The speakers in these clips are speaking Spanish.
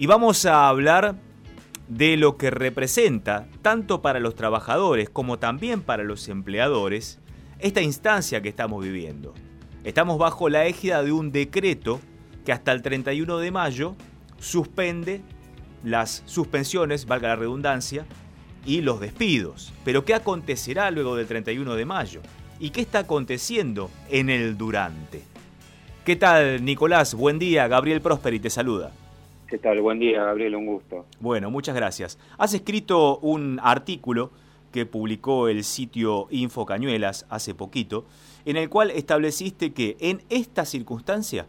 Y vamos a hablar de lo que representa, tanto para los trabajadores como también para los empleadores, esta instancia que estamos viviendo. Estamos bajo la égida de un decreto que hasta el 31 de mayo suspende las suspensiones, valga la redundancia, y los despidos. Pero ¿qué acontecerá luego del 31 de mayo? ¿Y qué está aconteciendo en el durante? ¿Qué tal, Nicolás? Buen día, Gabriel Prosperi te saluda. ¿Qué tal? Buen día, Gabriel, un gusto. Bueno, muchas gracias. Has escrito un artículo que publicó el sitio Info Cañuelas hace poquito, en el cual estableciste que en esta circunstancia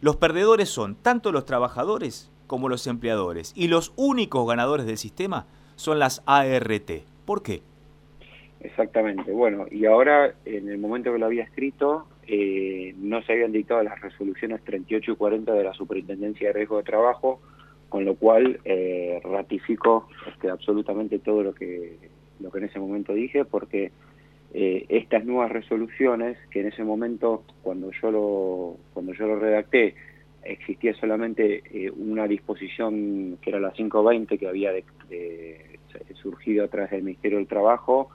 los perdedores son tanto los trabajadores como los empleadores y los únicos ganadores del sistema son las ART. ¿Por qué? Exactamente. Bueno, y ahora, en el momento que lo había escrito, eh, no se habían dictado las resoluciones 38 y 40 de la Superintendencia de Riesgo de Trabajo, con lo cual eh, ratifico este, absolutamente todo lo que, lo que en ese momento dije, porque eh, estas nuevas resoluciones, que en ese momento, cuando yo lo, cuando yo lo redacté, existía solamente eh, una disposición que era la 520 que había de, surgido a través del Ministerio del Trabajo,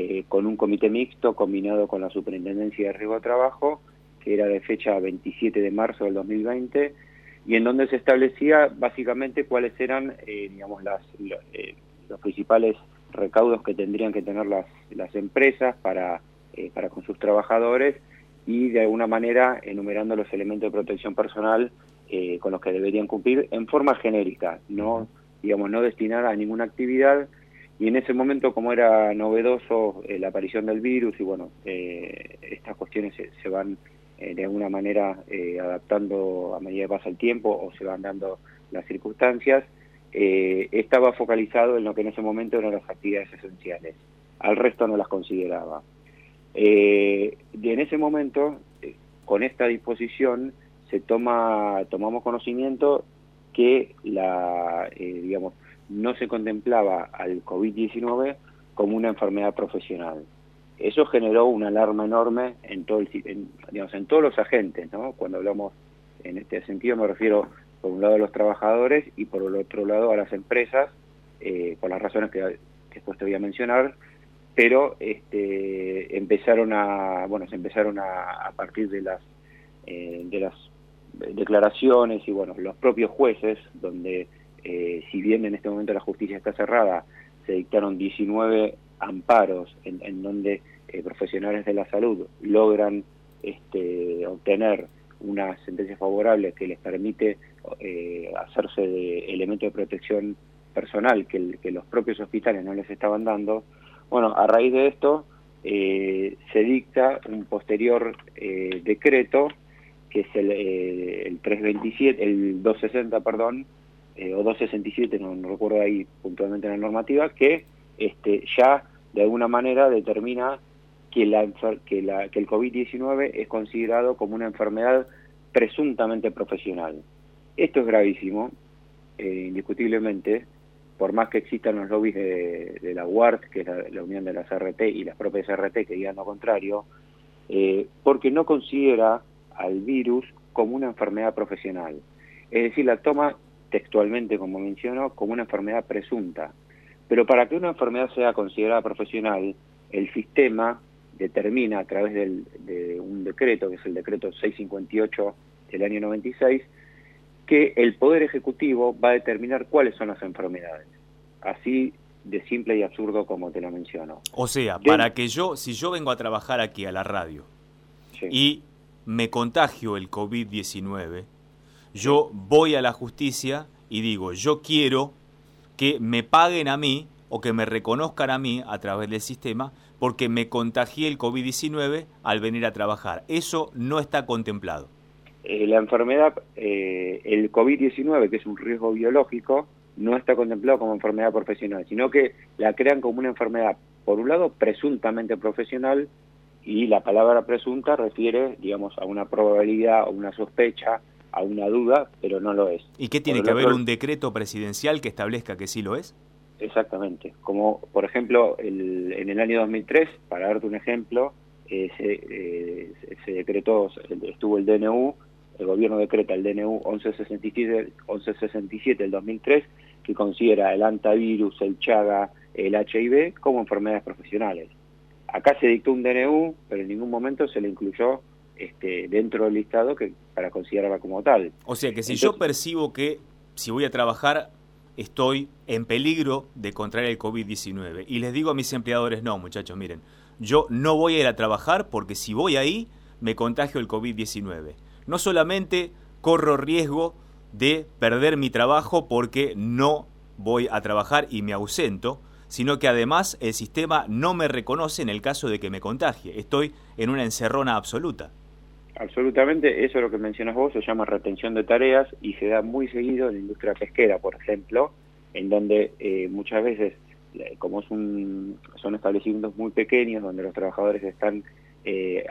eh, con un comité mixto combinado con la Superintendencia de Riesgo de Trabajo, que era de fecha 27 de marzo del 2020, y en donde se establecía básicamente cuáles eran, eh, digamos, las, eh, los principales recaudos que tendrían que tener las, las empresas para, para con sus trabajadores y de alguna manera enumerando los elementos de protección personal con los que deberían cumplir en forma genérica, no digamos no destinar a ninguna actividad y en ese momento, como era novedoso eh, la aparición del virus y bueno, eh, estas cuestiones se, van eh, de alguna manera adaptando a medida que pasa el tiempo o se van dando las circunstancias, estaba focalizado en lo que en ese momento eran las actividades esenciales. Al resto no las consideraba. y en ese momento, con esta disposición, se toma, tomamos conocimiento que la, digamos, no se contemplaba al COVID-19 como una enfermedad profesional. Eso generó una alarma enorme en, todo el, digamos, en todos los agentes, ¿no? Cuando hablamos en este sentido me refiero por un lado a los trabajadores y por el otro lado a las empresas, eh, por las razones que, después te voy a mencionar, pero este, empezaron a, bueno, se empezaron a, a partir de las, eh, de las declaraciones y bueno, los propios jueces, donde eh, si bien en este momento la justicia está cerrada, se dictaron 19 amparos en, donde eh, profesionales de la salud logran este, obtener una sentencia favorable que les permite eh, hacerse de elemento de protección personal que, los propios hospitales no les estaban dando. Bueno, a raíz de esto se dicta un posterior decreto que es el, el 327, el 260, perdón, eh, o 267, no, no, recuerdo ahí puntualmente en la normativa, que este, ya de alguna manera determina que, la, que, la, que el COVID-19 es considerado como una enfermedad presuntamente profesional. Esto es gravísimo, eh, indiscutiblemente, por más que existan los lobbies de, la UART, que es la, unión de las RT y las propias RT que digan lo contrario, eh, porque no considera al virus como una enfermedad profesional. Es decir, la toma textualmente, como menciono, como una enfermedad presunta. Pero para que una enfermedad sea considerada profesional, el sistema determina a través de un decreto, que es el decreto 658 del año 96, que el Poder Ejecutivo va a determinar cuáles son las enfermedades. Así de simple y absurdo como te lo menciono. O sea, para que yo, si yo vengo a trabajar aquí a la radio y me contagio el COVID-19, yo voy a la justicia y digo, yo quiero que me paguen a mí o que me reconozcan a mí a través del sistema porque me contagié el COVID-19 al venir a trabajar. Eso no está contemplado. Eh, la enfermedad, eh, el COVID-19, que es un riesgo biológico, no está contemplado como enfermedad profesional, sino que la crean como una enfermedad, por un lado, presuntamente profesional, y la palabra presunta refiere, digamos, a una probabilidad o una sospecha a una duda, pero no lo es. ¿Y qué tiene que haber un decreto presidencial que establezca que sí lo es? Exactamente, como por ejemplo el, en el año 2003, para darte un ejemplo, eh, se, eh, se, decretó, estuvo el DNU el gobierno decreta el DNU 1167, 1167 del 2003, que considera el antivirus, el Chaga, el HIV como enfermedades profesionales. Acá se dictó un DNU, pero en ningún momento se le incluyó este, dentro del listado que para considerarla como tal. O sea que si yo percibo que si voy a trabajar estoy en peligro de contraer el COVID-19 y les digo a mis empleadores, no muchachos, miren, yo no voy a ir a trabajar porque si voy ahí me contagio el COVID-19. No solamente corro riesgo de perder mi trabajo porque no voy a trabajar y me ausento, sino que además el sistema no me reconoce en el caso de que me contagie. Estoy en una encerrona absoluta. Absolutamente, eso es lo que mencionas vos, se llama retención de tareas y se da muy seguido en la industria pesquera, por ejemplo, en donde eh, muchas veces, eh, como es un, son establecimientos muy pequeños, donde los trabajadores están eh,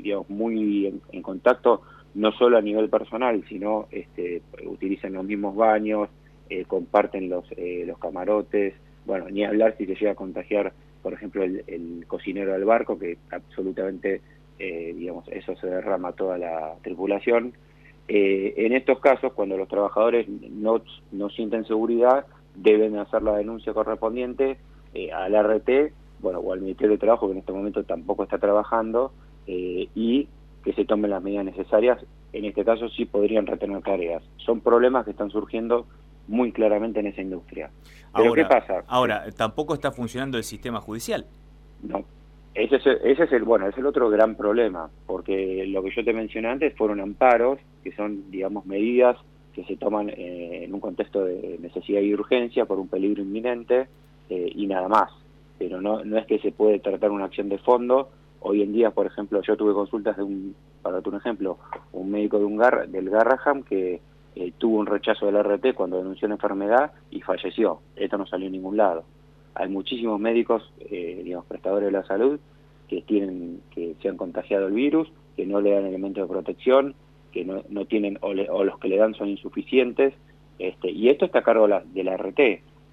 digamos, muy en, contacto, no solo a nivel personal, sino este, utilizan los mismos baños, eh, comparten los, los camarotes, bueno, ni hablar si se llega a contagiar, por ejemplo, el, el cocinero del barco, que absolutamente eh, digamos, eso se derrama a toda la tripulación. Eh, en estos casos, cuando los trabajadores no, no sienten seguridad, deben hacer la denuncia correspondiente eh, al RT, bueno, o al Ministerio de Trabajo, que en este momento tampoco está trabajando, y que se tomen las medidas necesarias. En este caso sí podrían retener tareas. Son problemas que están surgiendo muy claramente en esa industria. Pero ¿qué pasa? Ahora, tampoco está funcionando el sistema judicial. No, ese es, el, ese es el bueno, es el otro gran problema, porque lo que yo te mencioné antes fueron amparos, que son, digamos, medidas que se toman eh, en un contexto de necesidad y urgencia por un peligro inminente eh, y nada más. Pero no, no es que se puede tratar una acción de fondo. Hoy en día, por ejemplo, yo tuve consultas de un, para darte un ejemplo, un médico de un gar, del Garraham que eh, tuvo un rechazo del RT cuando denunció una enfermedad y falleció. Esto no salió en ningún lado hay muchísimos médicos, eh, digamos, prestadores de la salud que tienen que se han contagiado el virus, que no le dan elementos de protección, que no, no tienen o, los que le dan son insuficientes, este, y esto está a cargo de la, RT,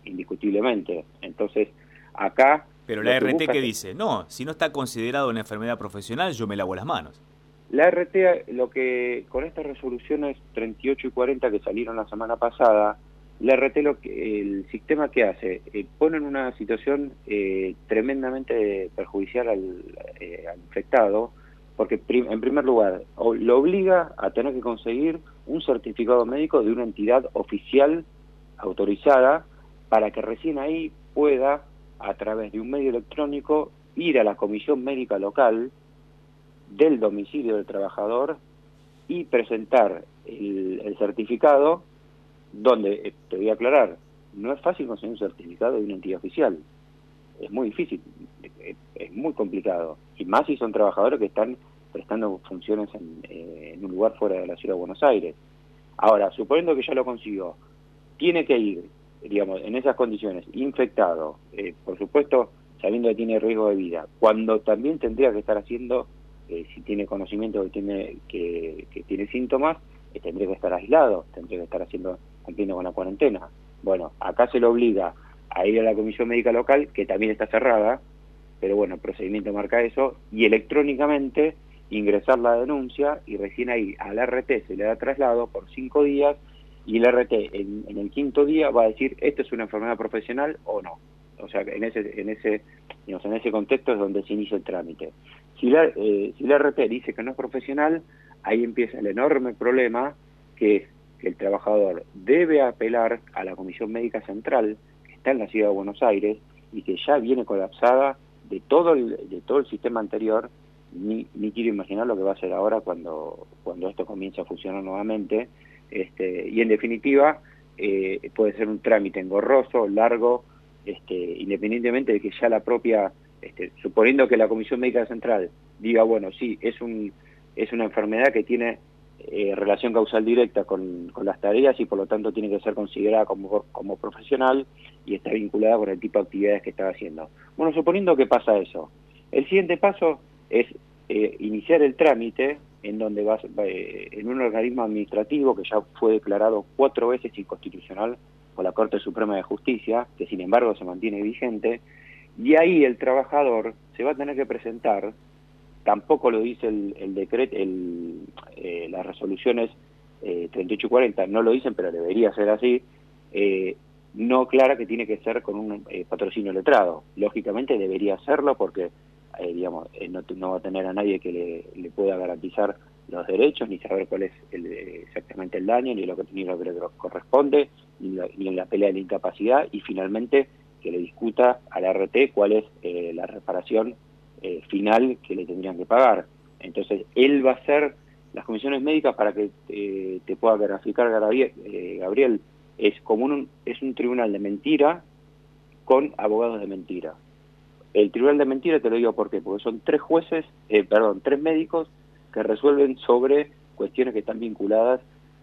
indiscutiblemente. Entonces, acá... Pero la RT que dice, no, si no está considerado una enfermedad profesional, yo me lavo las manos. La RT, lo que con estas resoluciones 38 y 40 que salieron la semana pasada, la RT lo que, el sistema que hace, eh, pone en una situación eh, tremendamente perjudicial al, eh, infectado, porque en primer lugar lo obliga a tener que conseguir un certificado médico de una entidad oficial autorizada para que recién ahí pueda, a través de un medio electrónico, ir a la comisión médica local del domicilio del trabajador y presentar el certificado donde, eh, te voy a aclarar, no es fácil conseguir un certificado de una entidad oficial. Es muy difícil, es muy complicado. Y más si son trabajadores que están prestando funciones en, eh, en un lugar fuera de la ciudad de Buenos Aires. Ahora, suponiendo que ya lo consiguió, tiene que ir, digamos, en esas condiciones, infectado, eh, por supuesto, sabiendo que tiene riesgo de vida, cuando también tendría que estar haciendo, si tiene conocimiento que tiene, que tiene síntomas, tendría que estar aislado, tendría que estar haciendo cumpliendo con la cuarentena. Bueno, acá se lo obliga a ir a la comisión médica local, que también está cerrada, pero bueno, el procedimiento marca eso, y electrónicamente ingresar la denuncia y recién ahí al RT se le da traslado por cinco días y el RT en, el quinto día va a decir esto es una enfermedad profesional o no. O sea, en ese, en ese, en ese contexto es donde se inicia el trámite. Si la, eh, si RT dice que no es profesional, ahí empieza el enorme problema que es que el trabajador debe apelar a la Comisión Médica Central, que está en la ciudad de Buenos Aires y que ya viene colapsada de todo el, de todo el sistema anterior, ni, ni quiero imaginar lo que va a ser ahora cuando, cuando esto comience a funcionar nuevamente, este, y en definitiva eh, puede ser un trámite engorroso, largo, este, independientemente de que ya la propia, este, suponiendo que la Comisión Médica Central diga, bueno, sí, es, un, es una enfermedad que tiene eh, relación causal directa con, las tareas y por lo tanto tiene que ser considerada como, como profesional y está vinculada con el tipo de actividades que está haciendo. Bueno, suponiendo que pasa eso, el siguiente paso es eh, iniciar el trámite en donde vas eh, en un organismo administrativo que ya fue declarado cuatro veces inconstitucional por la Corte Suprema de Justicia, que sin embargo se mantiene vigente, y ahí el trabajador se va a tener que presentar tampoco lo dice el, decreto, el, eh, las resoluciones eh, 38 y 40, no lo dicen, pero debería ser así, eh, no clara que tiene que ser con un eh, patrocinio letrado. Lógicamente debería serlo porque, digamos, no, va a tener a nadie que le, pueda garantizar los derechos, ni saber cuál es exactamente el daño, ni lo que, ni lo que le corresponde, ni, ni en la pelea de la incapacidad, y finalmente que le discuta a la RT cuál es la reparación eh, final que le tendrían que pagar. Entonces, él va a hacer las comisiones médicas para que eh, te pueda graficar Gabriel, eh, Gabriel es como un, es un tribunal de mentira con abogados de mentira. El tribunal de mentira te lo digo por qué, porque son tres jueces, perdón, tres médicos que resuelven sobre cuestiones que están vinculadas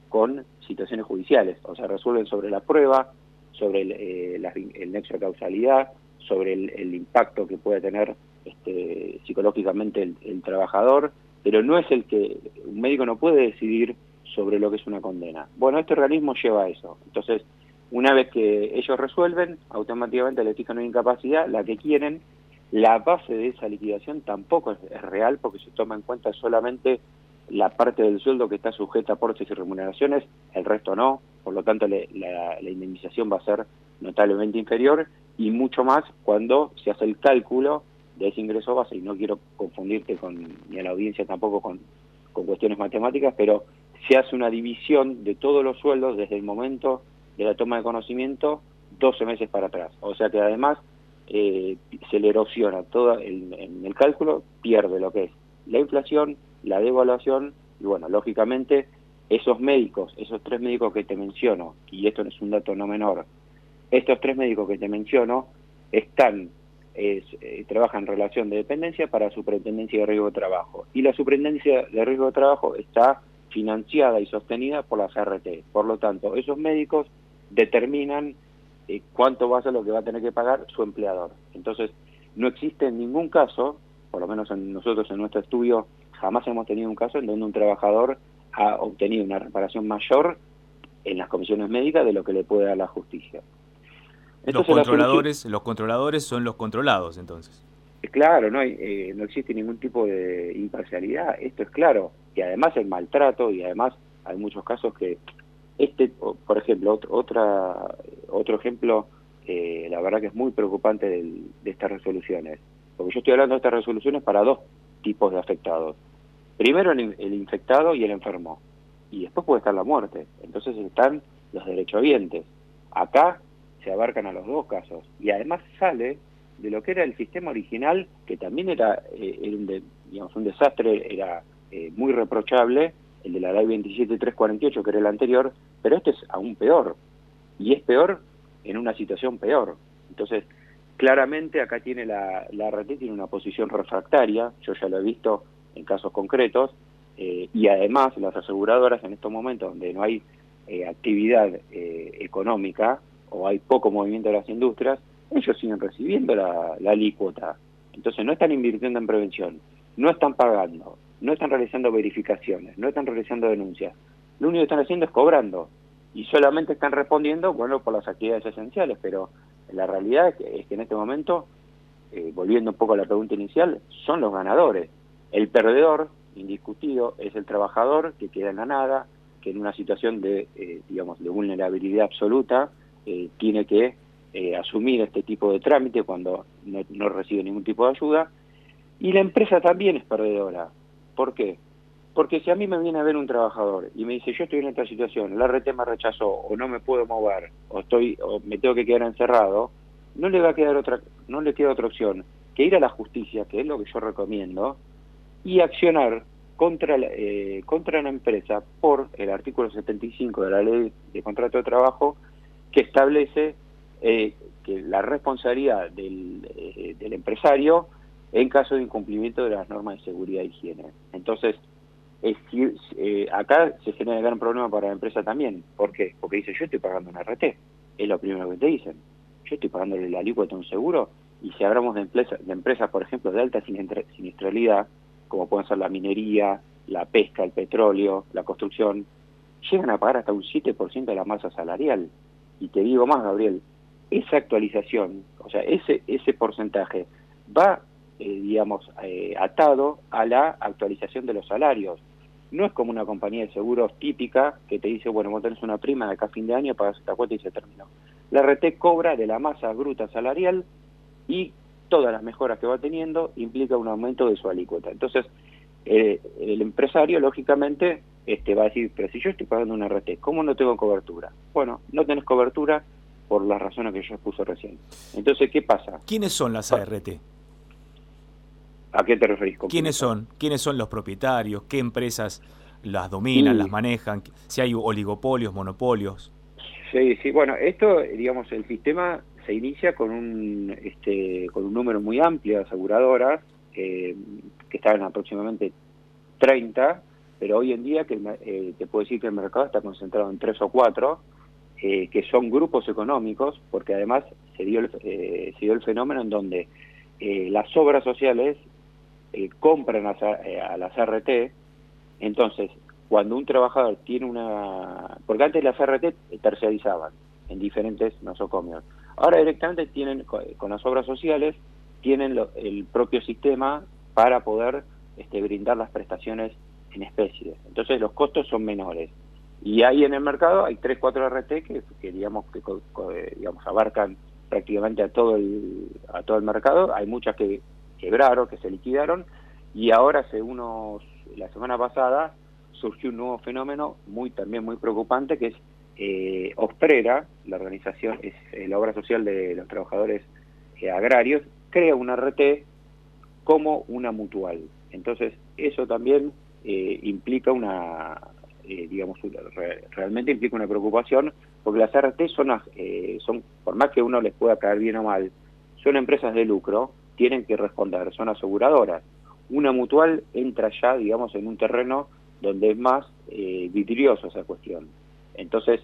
con situaciones judiciales, o sea, resuelven sobre la prueba, sobre el, nexo de causalidad, sobre el, impacto que puede tener este, psicológicamente el, trabajador, pero no es el que un médico no puede decidir sobre lo que es una condena. Bueno, este organismo lleva a eso. Entonces, una vez que ellos resuelven, automáticamente le fijan una incapacidad, la que quieren, la base de esa liquidación tampoco es, real porque se toma en cuenta solamente la parte del sueldo que está sujeta a aportes y remuneraciones, el resto no, por lo tanto la, la indemnización va a ser notablemente inferior y mucho más cuando se hace el cálculo de ese ingreso base, y no quiero confundirte con, ni a la audiencia tampoco con, con cuestiones matemáticas, pero se hace una división de todos los sueldos desde el momento de la toma de conocimiento 12 meses para atrás. O sea que además eh, se le erosiona todo en el cálculo, pierde lo que es la inflación, la devaluación y bueno, lógicamente esos médicos, esos tres médicos que te menciono, y esto es un dato no menor, estos tres médicos que te menciono están, eh, trabajan en relación de dependencia para Superintendencia de Riesgo de Trabajo. Y la Superintendencia de Riesgo de Trabajo está financiada y sostenida por la CRT. Por lo tanto, esos médicos determinan eh, cuánto va a ser lo que va a tener que pagar su empleador. Entonces, no existe en ningún caso, por lo menos en nosotros en nuestro estudio, jamás hemos tenido un caso en donde un trabajador ha obtenido una reparación mayor en las comisiones médicas de lo que le puede dar la justicia los controladores, los controladores son los controlados, entonces. Claro, no, hay, eh, no existe ningún tipo de imparcialidad, esto es claro. Y además el maltrato, y además hay muchos casos que, este, por ejemplo, otra, otro ejemplo, eh, la verdad que es muy preocupante de estas resoluciones. Porque yo estoy hablando de estas resoluciones para dos tipos de afectados. Primero el, el infectado y el enfermo. Y después puede estar la muerte. Entonces están los derechohabientes. Acá se abarcan a los dos casos. Y además sale de lo que era el sistema original, que también era, eh, un, digamos, un desastre, era eh, muy reprochable, el de la ley 27348, que era el anterior, pero este es aún peor. Y es peor en una situación peor. Entonces, claramente acá tiene la, la RT tiene una posición refractaria, yo ya lo he visto en casos concretos, eh, y además las aseguradoras en estos momentos donde no hay actividad económica, o hay poco movimiento de las industrias, ellos siguen recibiendo la, alícuota. Entonces no están invirtiendo en prevención, no están pagando, no están realizando verificaciones, no están realizando denuncias. Lo único que están haciendo es cobrando y solamente están respondiendo, bueno, por las actividades esenciales, pero la realidad es que, en este momento, eh, volviendo un poco a la pregunta inicial, son los ganadores. El perdedor, indiscutido, es el trabajador que queda en la nada, que en una situación de, eh, digamos, de vulnerabilidad absoluta, eh, tiene que eh, asumir este tipo de trámite cuando no, recibe ningún tipo de ayuda. Y la empresa también es perdedora. ¿Por qué? Porque si a mí me viene a ver un trabajador y me dice yo estoy en esta situación, la RT me rechazó o no me puedo mover o estoy o me tengo que quedar encerrado, no le va a quedar otra no le queda otra opción que ir a la justicia, que es lo que yo recomiendo, y accionar contra la, eh, contra la empresa por el artículo 75 de la ley de contrato de trabajo que establece eh, que la responsabilidad del, eh, del, empresario en caso de incumplimiento de las normas de seguridad e higiene. Entonces, es, eh, acá se genera gran problema para la empresa también. ¿Por qué? Porque dice, yo estoy pagando un RT. Es lo primero que te dicen. Yo estoy pagándole la alícuota a un seguro y si hablamos de, empresa, de empresas, por ejemplo, de alta siniestralidad, como pueden ser la minería, la pesca, el petróleo, la construcción, llegan a pagar hasta un 7% de la masa salarial. Y te digo más, Gabriel, esa actualización, o sea, ese, ese porcentaje va digamos, atado a la actualización de los salarios. No es como una compañía de seguros típica que te dice, bueno, vos tenés una prima de acá a fin de año, pagas esta cuota y se terminó. La RT cobra de la masa bruta salarial y todas las mejoras que va teniendo implica un aumento de su alícuota. Entonces, eh, el empresario, lógicamente, este, va a decir, pero si yo estoy pagando una RT, ¿cómo no tengo cobertura? Bueno, no tenés cobertura por las razones que yo expuso recién. Entonces, ¿qué pasa? ¿Quiénes son las ART? ¿A qué te referís? ¿Quiénes son? ¿Quiénes son los propietarios? ¿Qué empresas las dominan, las manejan? Si hay oligopolios, monopolios. Sí, sí, bueno, esto, digamos, el sistema se inicia con un, este, con un número muy amplio de aseguradoras, eh, que estaban aproximadamente 30, pero hoy en día que eh, te puedo decir que el mercado está concentrado en tres o cuatro, eh, que son grupos económicos, porque además se dio el, se dio el fenómeno en donde las obras sociales compran a, a las RT, entonces cuando un trabajador tiene una... Porque antes las RT terciarizaban en diferentes nosocomios. Ahora directamente tienen, con las obras sociales, tienen el propio sistema para poder este, brindar las prestaciones en especie. Entonces los costos son menores. Y ahí en el mercado hay 3, 4 RT que, digamos, que digamos, abarcan prácticamente a todo el, a todo el mercado. Hay muchas que quebraron, que se liquidaron. Y ahora hace unos, la semana pasada, surgió un nuevo fenómeno muy también muy preocupante que es eh, Osprera, la organización, es eh, la obra social de los trabajadores eh, agrarios, crea una RT como una mutual. Entonces, eso también eh, implica una, digamos, realmente implica una preocupación, porque las RT son, son, por más que uno les pueda caer bien o mal, son empresas de lucro, tienen que responder, son aseguradoras. Una mutual entra ya, digamos, en un terreno donde es más eh, vidriosa esa cuestión. Entonces,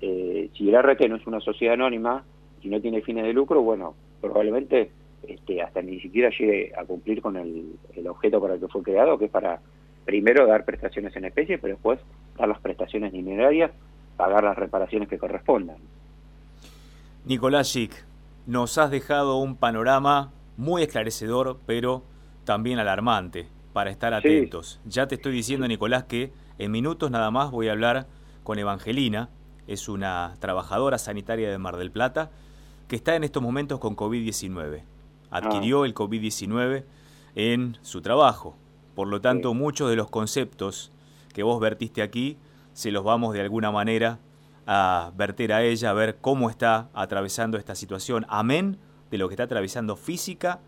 eh, si el RT no es una sociedad anónima y no tiene fines de lucro, bueno, probablemente este, hasta ni siquiera llegue a cumplir con el, objeto para el que fue creado, que es para primero dar prestaciones en especie, pero después dar las prestaciones dinerarias, pagar las reparaciones que correspondan. Nicolás Schick, nos has dejado un panorama muy esclarecedor, pero también alarmante para estar atentos. Ya te estoy diciendo, Nicolás, que en minutos nada más voy a hablar con Evangelina, es una trabajadora sanitaria de Mar del Plata, que está en estos momentos con COVID-19. Adquirió ah. el COVID-19 en su trabajo. Por lo tanto, muchos de los conceptos que vos vertiste aquí, se los vamos de alguna manera a verter a ella, a ver cómo está atravesando esta situación. Amén de lo que está atravesando física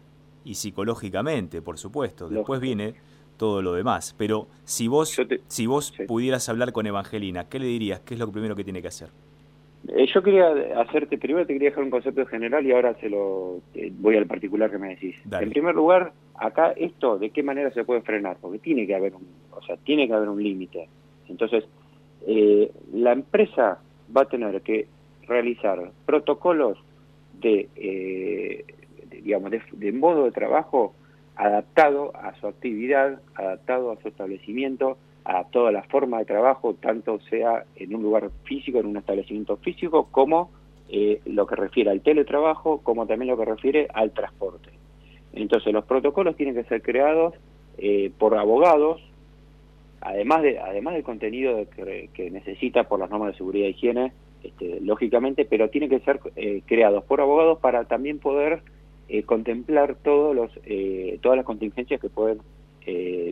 y psicológicamente, por supuesto. Después viene todo lo demás. Pero si vos, si vos pudieras hablar con Evangelina, ¿qué le dirías? ¿Qué es lo primero que tiene que hacer? Eh, yo quería hacerte, primero te quería dejar un concepto general y ahora se lo voy al particular que me decís. En primer lugar, acá esto, ¿de qué manera se puede frenar? Porque tiene que haber un, o sea, tiene que haber un límite. Entonces, eh, la empresa va a tener que realizar protocolos de eh, digamos, de, modo de trabajo adaptado a su actividad, adaptado a su establecimiento, a la forma de trabajo, tanto sea en un lugar físico, en un establecimiento físico, como eh, lo que refiere al teletrabajo, como también lo que refiere al transporte. Entonces los protocolos tienen que ser creados eh, por abogados, además de además del contenido que, necesita por las normas de seguridad e higiene, este, lógicamente, pero tienen que ser eh, creados por abogados para también poder eh, contemplar todos los, eh, todas las contingencias que pueden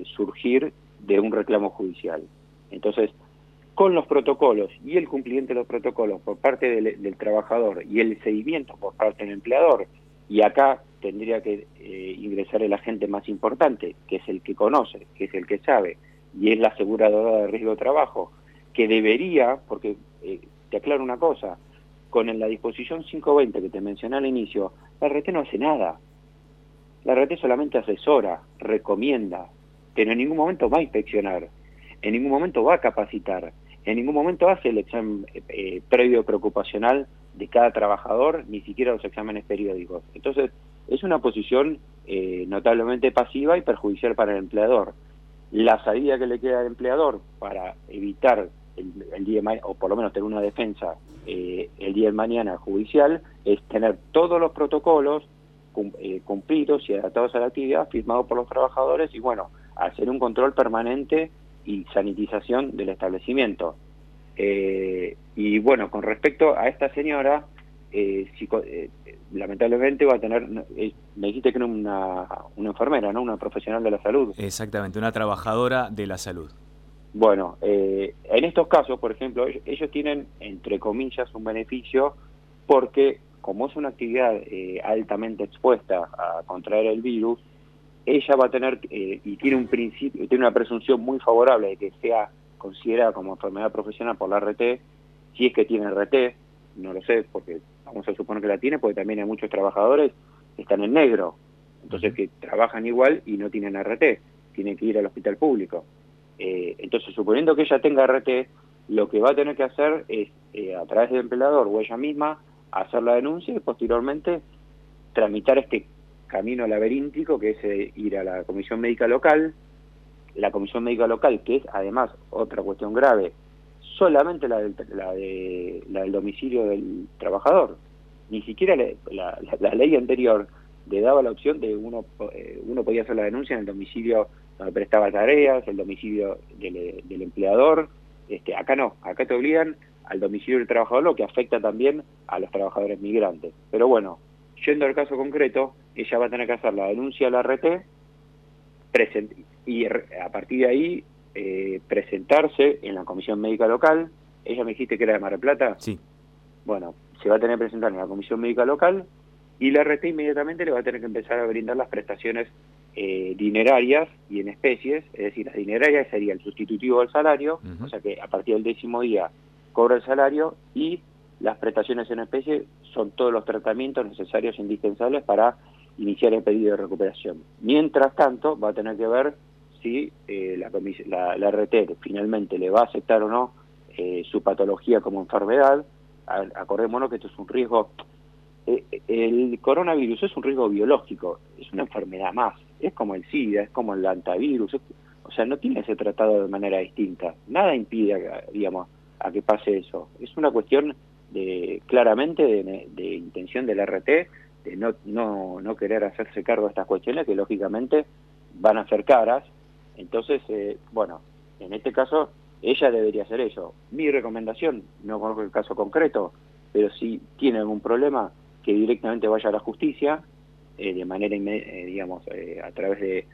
surgir de un reclamo judicial. Entonces, con los protocolos y el cumplimiento de los protocolos por parte del, trabajador y el seguimiento por parte del empleador, y acá tendría que ingresar el agente más importante, que es el que conoce, que es el que sabe, y es la aseguradora de riesgo de trabajo, que debería, porque te aclaro una cosa, con la disposición 520 que te mencioné al inicio, la RT no hace nada. La RT solamente asesora, recomienda, pero en ningún momento va a inspeccionar, en ningún momento va a capacitar, en ningún momento hace el examen eh, previo preocupacional de cada trabajador, ni siquiera los exámenes periódicos. Entonces, es una posición eh, notablemente pasiva y perjudicial para el empleador. La salida que le queda al empleador para evitar el, día o por lo menos tener una defensa eh, el día de mañana judicial, es tener todos los protocolos, eh, cumplidos y adaptados a la actividad, firmados por los trabajadores y bueno, hacer un control permanente y sanitización del establecimiento. Eh, y bueno, con respecto a esta señora, eh, eh, lamentablemente va a tener, eh, me dijiste que era una, una enfermera, ¿no? Una profesional de la salud. Exactamente, una trabajadora de la salud. Bueno, en estos casos, por ejemplo, ellos, tienen, entre comillas, un beneficio porque como es una actividad altamente expuesta a contraer el virus, ella va a tener, y tiene un principio, tiene una presunción muy favorable de que sea considerada como enfermedad profesional por la RT, si es que tiene RT, no lo sé, porque vamos a suponer que la tiene, porque también hay muchos trabajadores que están en negro, entonces que trabajan igual y no tienen RT, tienen que ir al hospital público. Eh, entonces, suponiendo que ella tenga RT, lo que va a tener que hacer es, eh, a través del empleador o ella misma, hacer la denuncia y posteriormente tramitar este camino laberíntico que es eh, ir a la comisión médica local, la comisión médica local, que es además otra cuestión grave, solamente la del, la, de, la del domicilio del trabajador. Ni siquiera la, la, ley anterior le daba la opción de uno, eh, uno podía hacer la denuncia en el domicilio donde prestaba tareas, el domicilio del, del empleador. Este, acá no, acá te obligan al domicilio del trabajador, lo que afecta también a los trabajadores migrantes. Pero bueno, yendo al caso concreto, ella va a tener que hacer la denuncia a la RT y a partir de ahí eh, presentarse en la comisión médica local. Ella me dijiste que era de Mar del Plata. Sí. Bueno, se va a tener que presentar en la comisión médica local y la RT inmediatamente le va a tener que empezar a brindar las prestaciones eh, dinerarias y en especies, es decir, las dinerarias sería el sustitutivo del salario, o sea que a partir del décimo día cobra el salario y las prestaciones en especie son todos los tratamientos necesarios e indispensables para iniciar el pedido de recuperación. Mientras tanto, va a tener que ver si eh, la, la, RT finalmente le va a aceptar o no eh, su patología como enfermedad. Acordémonos que esto es un riesgo. Eh, el coronavirus es un riesgo biológico, es una enfermedad más. Es como el SIDA, es como el antivirus. o sea, no tiene que ser tratado de manera distinta. Nada impide, digamos, a que pase eso. Es una cuestión de claramente de, de intención del RT de no, no, no querer hacerse cargo de estas cuestiones que lógicamente van a ser caras entonces, eh, bueno, en este caso ella debería hacer eso. Mi recomendación, no conozco el caso concreto, pero si tiene algún problema, que directamente vaya a la justicia, eh, de manera, eh, digamos, a través de,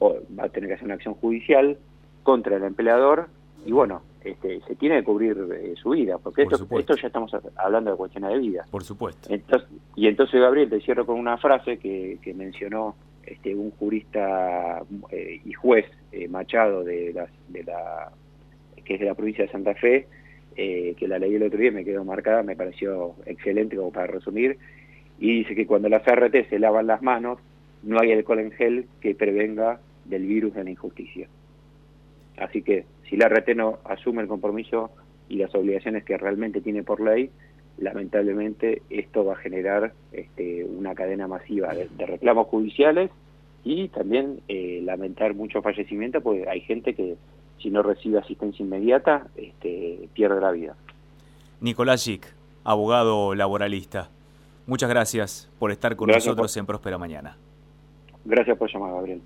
va a tener que hacer una acción judicial contra el empleador y bueno, este, se tiene que cubrir su vida, porque esto, esto, ya estamos hablando de cuestiones de vida. Por supuesto. y entonces, Gabriel, te cierro con una frase que, que mencionó este, un jurista eh, y juez eh, Machado de la, de la, que es de la provincia de Santa Fe, eh, que la leí el otro día me quedó marcada, me pareció excelente como para resumir, y dice que cuando las RT se lavan las manos, no hay alcohol en gel que prevenga del virus de la injusticia. Así que si la RT no asume el compromiso y las obligaciones que realmente tiene por ley, lamentablemente esto va a generar este, una cadena masiva de, reclamos judiciales y también eh, lamentar muchos fallecimientos porque hay gente que si no recibe asistencia inmediata este, pierde la vida. Nicolás Gic, abogado laboralista, muchas gracias por estar con nosotros en Próspera Mañana. Gracias por llamar, Gabriel.